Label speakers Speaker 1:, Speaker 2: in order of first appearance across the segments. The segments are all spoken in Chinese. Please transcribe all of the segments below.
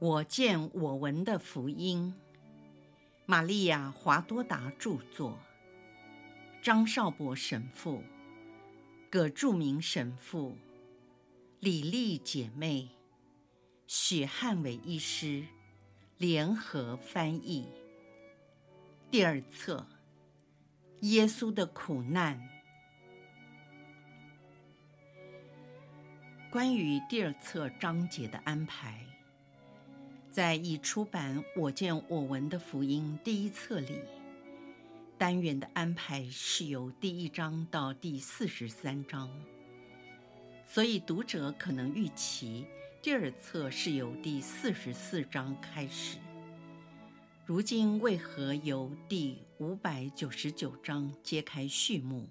Speaker 1: 我见我闻的福音，玛利亚·华多达著作，张少博神父、葛著名神父、李丽姐妹、许汉伟医师。联合翻译。第二册：耶稣的苦难。关于第二册章节的安排。在已出版《我见我闻的福音》第一册里，单元的安排是由第一章到第四十三章，所以读者可能预期第二册是由第四十四章开始。如今为何由第五百九十九章揭开序幕？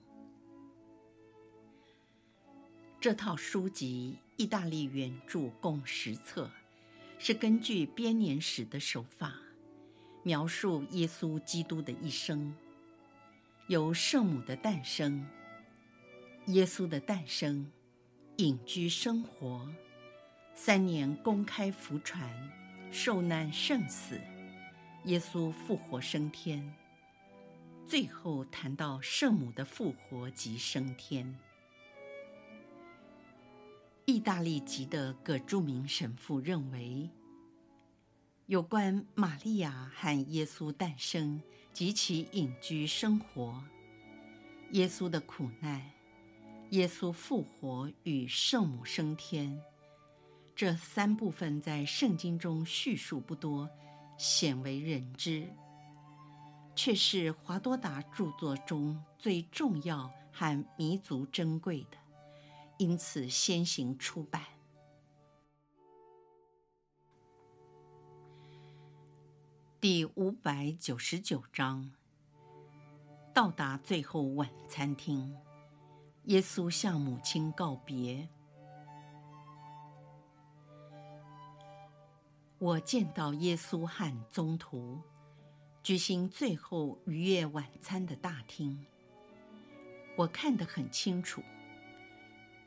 Speaker 1: 这套书籍意大利原著共十册。是根据编年史的手法，描述耶稣基督的一生，由圣母的诞生、耶稣的诞生、隐居生活、三年公开福传、受难圣死、耶稣复活升天，最后谈到圣母的复活及升天。意大利籍的葛著名神父认为，有关玛利亚和耶稣诞生及其隐居生活、耶稣的苦难、耶稣复活与圣母升天这三部分，在圣经中叙述不多，鲜为人知，却是华多达著作中最重要和弥足珍贵的。因此，先行出版。第五百九十九章，到达最后晚餐厅，耶稣向母亲告别。我见到耶稣和宗徒举行最后逾越晚餐的大厅，我看得很清楚。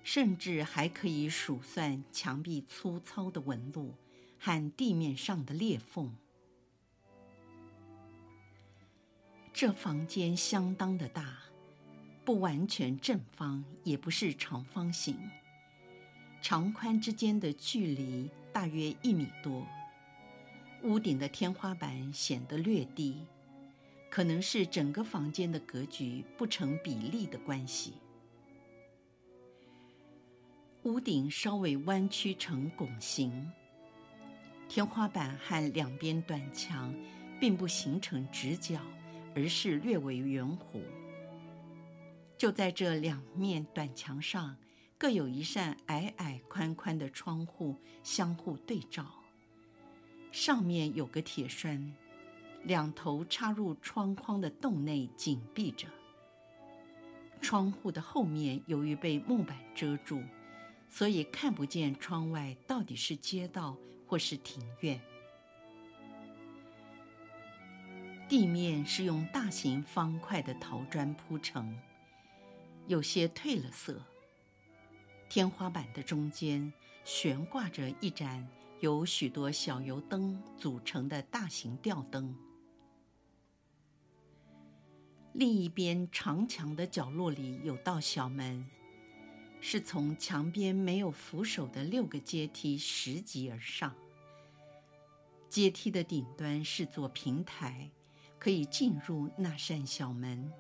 Speaker 1: 甚至还可以数算墙壁粗糙的纹路和地面上的裂缝。这房间相当的大，不完全正方，也不是长方形。长宽之间的距离大约一米多。屋顶的天花板显得略低，可能是整个房间的格局不成比例的关系。屋顶稍微弯曲成拱形，天花板和两边短墙并不形成直角，而是略为圆弧。就在这两面短墙上，各有一扇矮矮宽宽的窗户相互对照，上面有个铁栓，两头插入窗框的洞内紧闭着。窗户的后面由于被木板遮住。所以看不见窗外到底是街道或是庭院。地面是用大型方块的陶砖铺成，有些褪了色。天花板的中间悬挂着一盏由许多小油灯组成的大型吊灯。另一边长墙的角落里有道小门。是从墙边没有扶手的六个阶梯拾级而上。阶梯的顶端是座平台，可以进入那扇小门。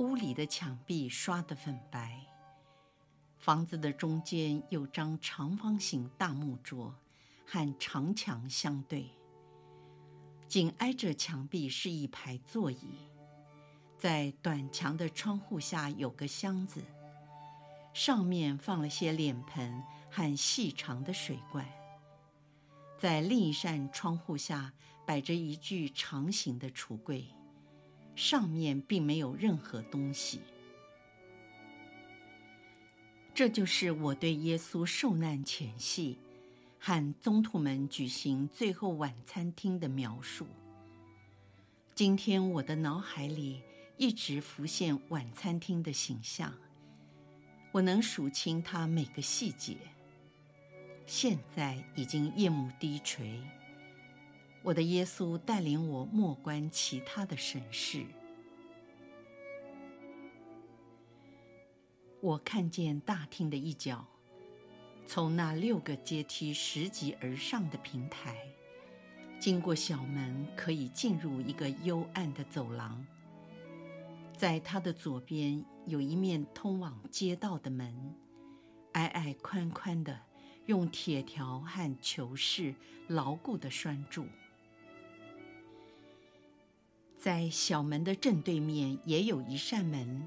Speaker 1: 屋里的墙壁刷得粉白。房子的中间有张长方形大木桌，和长墙相对。紧挨着墙壁是一排座椅。在短墙的窗户下有个箱子，上面放了些脸盆和细长的水罐。在另一扇窗户下摆着一具长形的橱柜，上面并没有任何东西。这就是我对耶稣受难前夕和宗徒们举行最后晚餐厅的描述。今天我的脑海里。一直浮现晚餐厅的形象，我能数清它每个细节。现在已经夜幕低垂。我的耶稣带领我默观其他的神事。我看见大厅的一角，从那六个阶梯拾级而上的平台，经过小门，可以进入一个幽暗的走廊。在它的左边有一面通往街道的门，矮矮宽宽的，用铁条和球饰牢固地拴住。在小门的正对面也有一扇门，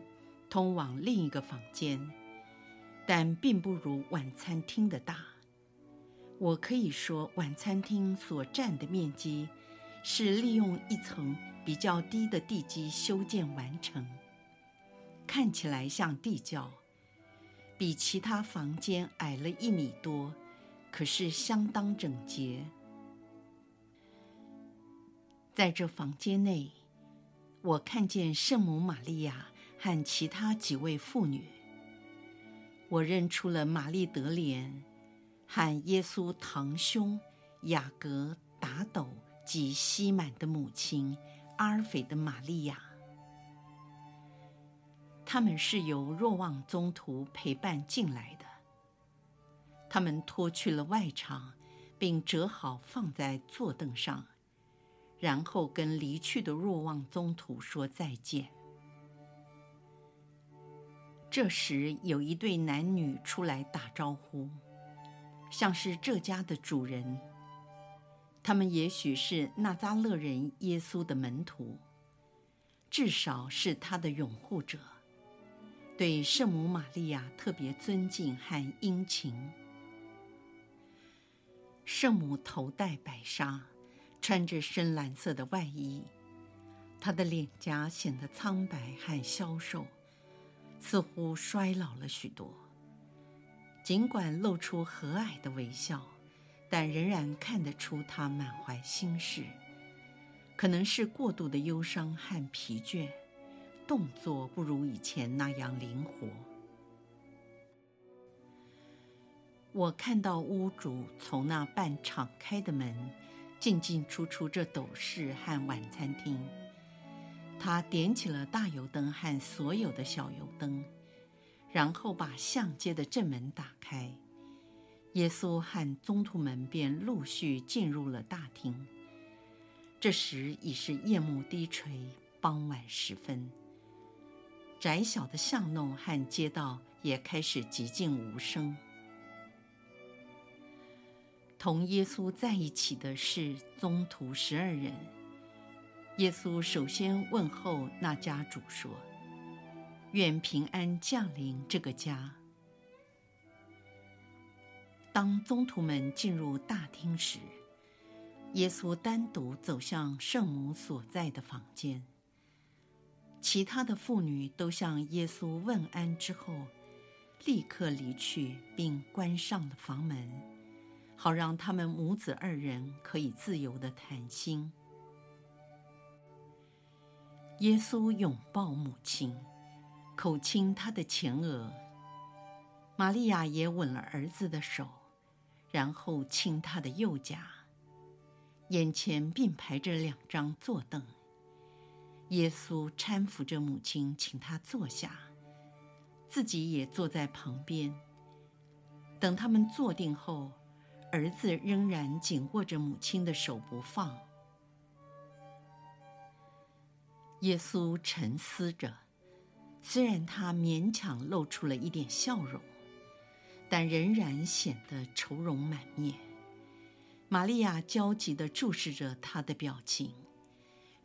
Speaker 1: 通往另一个房间，但并不如晚餐厅的大。我可以说，晚餐厅所占的面积是利用一层比较低的地基修建完成，看起来像地窖，比其他房间矮了一米多，可是相当整洁。在这房间内。我看见圣母玛利亚和其他几位妇女。我认出了玛丽德莲和耶稣堂兄雅各、达斗及西满的母亲阿尔斐的玛利亚。他们是由若望宗徒陪伴进来的。他们脱去了外裳，并折好放在坐凳上。然后跟离去的若望宗徒说再见。这时，有一对男女出来打招呼，像是这家的主人。他们也许是纳扎勒人耶稣的门徒，至少是他的拥护者，对圣母玛利亚特别尊敬和殷勤。圣母头戴白纱。穿着深蓝色的外衣，她的脸颊显得苍白和消瘦，似乎衰老了许多。尽管露出和蔼的微笑，但仍然看得出他满怀心事，可能是过度的忧伤和疲倦，动作不如以前那样灵活。我看到屋主从那半敞开的门。进进出出这斗室和晚餐厅，他点起了大油灯和所有的小油灯，然后把相接的正门打开，耶稣和宗徒们便陆续进入了大厅。这时已是夜幕低垂，傍晚时分，窄小的巷弄和街道也开始寂静无声。同耶稣在一起的是宗徒十二人。耶稣首先问候那家主说：“愿平安降临这个家。”当宗徒们进入大厅时，耶稣单独走向圣母所在的房间。其他的妇女都向耶稣问安之后，立刻离去，并关上了房门。好让他们母子二人可以自由的谈心。耶稣拥抱母亲，口亲她的前额。玛利亚也吻了儿子的手，然后亲他的右颊。眼前并排着两张坐凳。耶稣搀扶着母亲，请她坐下，自己也坐在旁边。等他们坐定后，儿子仍然紧握着母亲的手不放。耶稣沉思着，虽然他勉强露出了一点笑容，但仍然显得愁容满面。玛利亚焦急地注视着他的表情。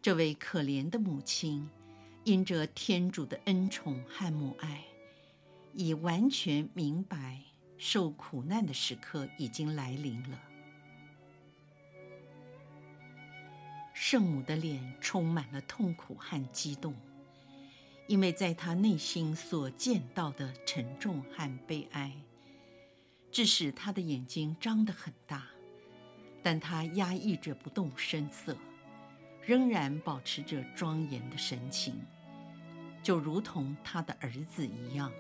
Speaker 1: 这位可怜的母亲，因着天主的恩宠和母爱，已完全明白。受苦难的时刻已经来临了。圣母的脸充满了痛苦和激动，因为在她内心所见到的沉重和悲哀，致使他的眼睛张得很大，但他压抑着不动声色，仍然保持着庄严的神情，就如同他的儿子一样。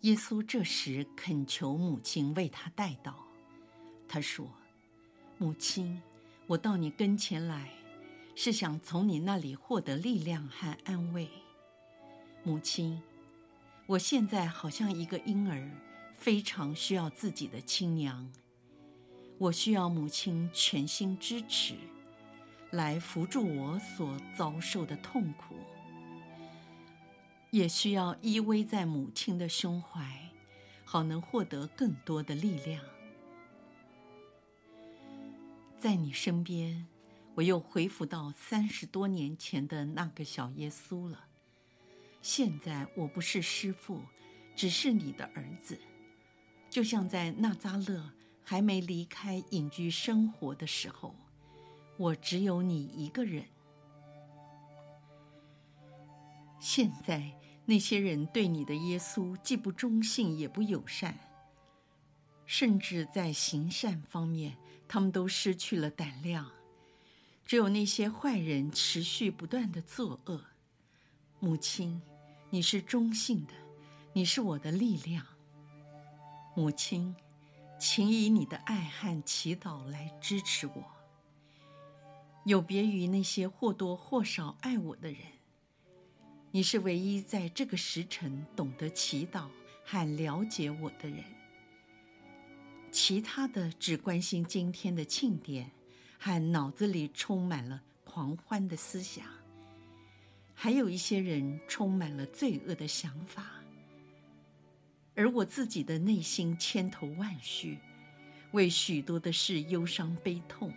Speaker 1: 耶稣这时恳求母亲为他代祷。他说：“母亲，我到你跟前来，是想从你那里获得力量和安慰。母亲，我现在好像一个婴儿，非常需要自己的亲娘。我需要母亲全心支持，来扶助我所遭受的痛苦。”也需要依偎在母亲的胸怀，好能获得更多的力量。在你身边，我又恢复到三十多年前的那个小耶稣了。现在我不是师父，只是你的儿子，就像在纳扎勒还没离开隐居生活的时候，我只有你一个人。现在。那些人对你的耶稣既不忠信也不友善，甚至在行善方面，他们都失去了胆量。只有那些坏人持续不断地作恶。母亲，你是中性的，你是我的力量。母亲，请以你的爱和祈祷来支持我。有别于那些或多或少爱我的人。你是唯一在这个时辰懂得祈祷和了解我的人。其他的只关心今天的庆典，和脑子里充满了狂欢的思想。还有一些人充满了罪恶的想法，而我自己的内心千头万绪，为许多的事忧伤悲痛。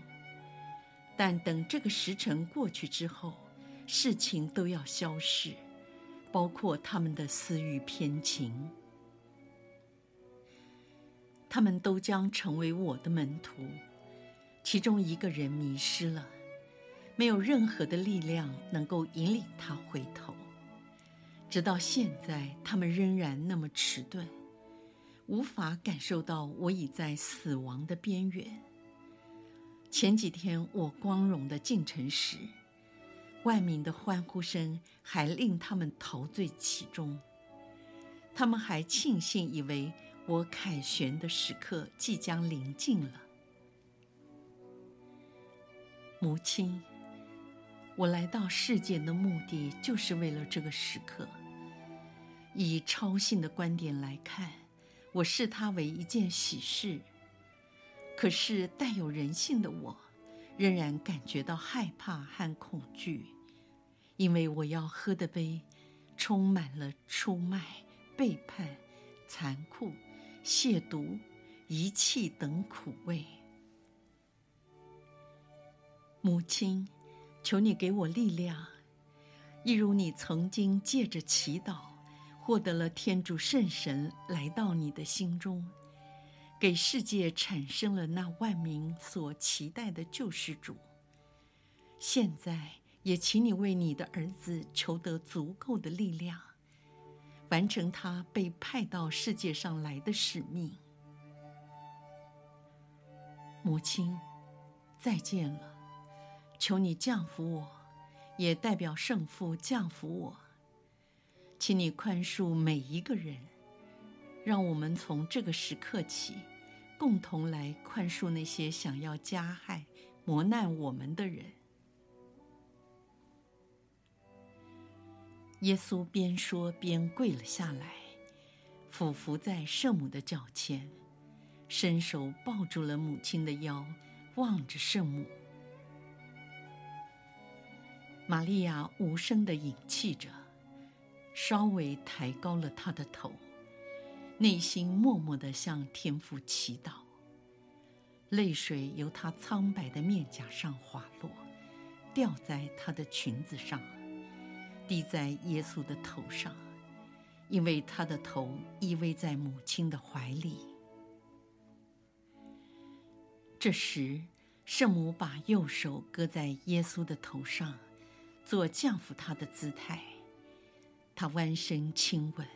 Speaker 1: 但等这个时辰过去之后，事情都要消逝。包括他们的私欲偏情，他们都将成为我的门徒。其中一个人迷失了，没有任何的力量能够引领他回头。直到现在，他们仍然那么迟钝，无法感受到我已在死亡的边缘。前几天我光荣的进城时，万民的欢呼声还令他们陶醉其中，他们还庆幸以为我凯旋的时刻即将临近了。母亲，我来到世界的目的就是为了这个时刻。以超性的观点来看，我视它为一件喜事。可是带有人性的我，仍然感觉到害怕和恐惧。因为我要喝的杯，充满了出卖、背叛、残酷、亵渎、遗弃等苦味。母亲，求你给我力量，一如你曾经借着祈祷，获得了天主圣神来到你的心中，给世界产生了那万民所期待的救世主。现在。也请你为你的儿子求得足够的力量，完成他被派到世界上来的使命。母亲，再见了，求你降服我，也代表圣父降服我。请你宽恕每一个人，让我们从这个时刻起，共同来宽恕那些想要加害、磨难我们的人。耶稣边说边跪了下来，俯伏在圣母的脚前，伸手抱住了母亲的腰，望着圣母。玛利亚无声地饮泣着，稍微抬高了她的头，内心默默地向天父祈祷。泪水由她苍白的面颊上滑落，掉在她的裙子上。滴在耶稣的头上，因为他的头依偎在母亲的怀里。这时，圣母把右手搁在耶稣的头上，做降服他的姿态。他弯身亲吻，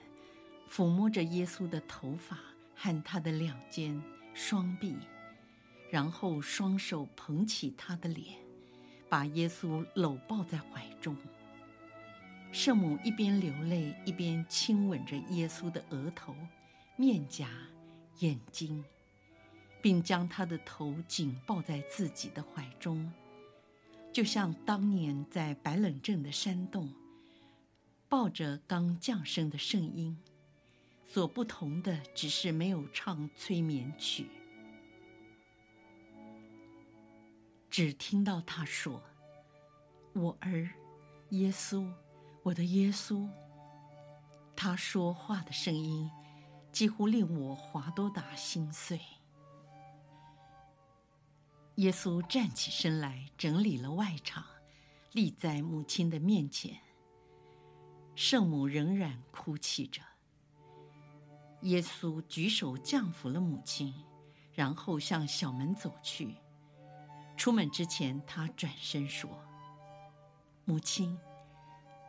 Speaker 1: 抚摸着耶稣的头发和他的两肩、双臂，然后双手捧起他的脸，把耶稣搂抱在怀中。圣母一边流泪，一边亲吻着耶稣的额头、面颊、眼睛，并将他的头紧抱在自己的怀中，就像当年在白冷镇的山洞，抱着刚降生的圣婴。所不同的只是没有唱催眠曲，只听到他说：“我儿，耶稣，我的耶稣。”他说话的声音几乎令我华多达心碎。耶稣站起身来，整理了外场，立在母亲的面前。圣母仍然哭泣着。耶稣举手降服了母亲，然后向小门走去。出门之前，他转身说：“母亲，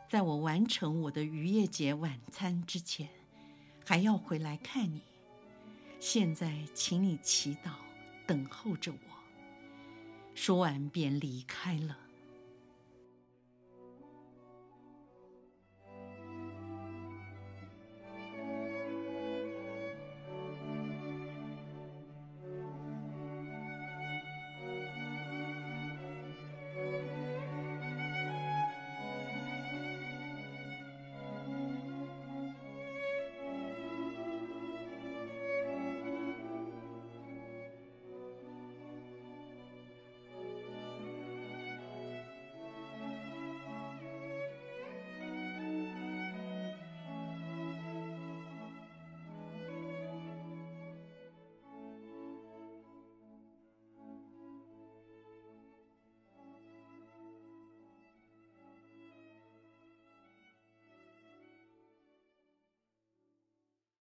Speaker 1: 在我完成我的逾越节晚餐之前，还要回来看你。现在，请你祈祷，等候着我。”说完便离开了。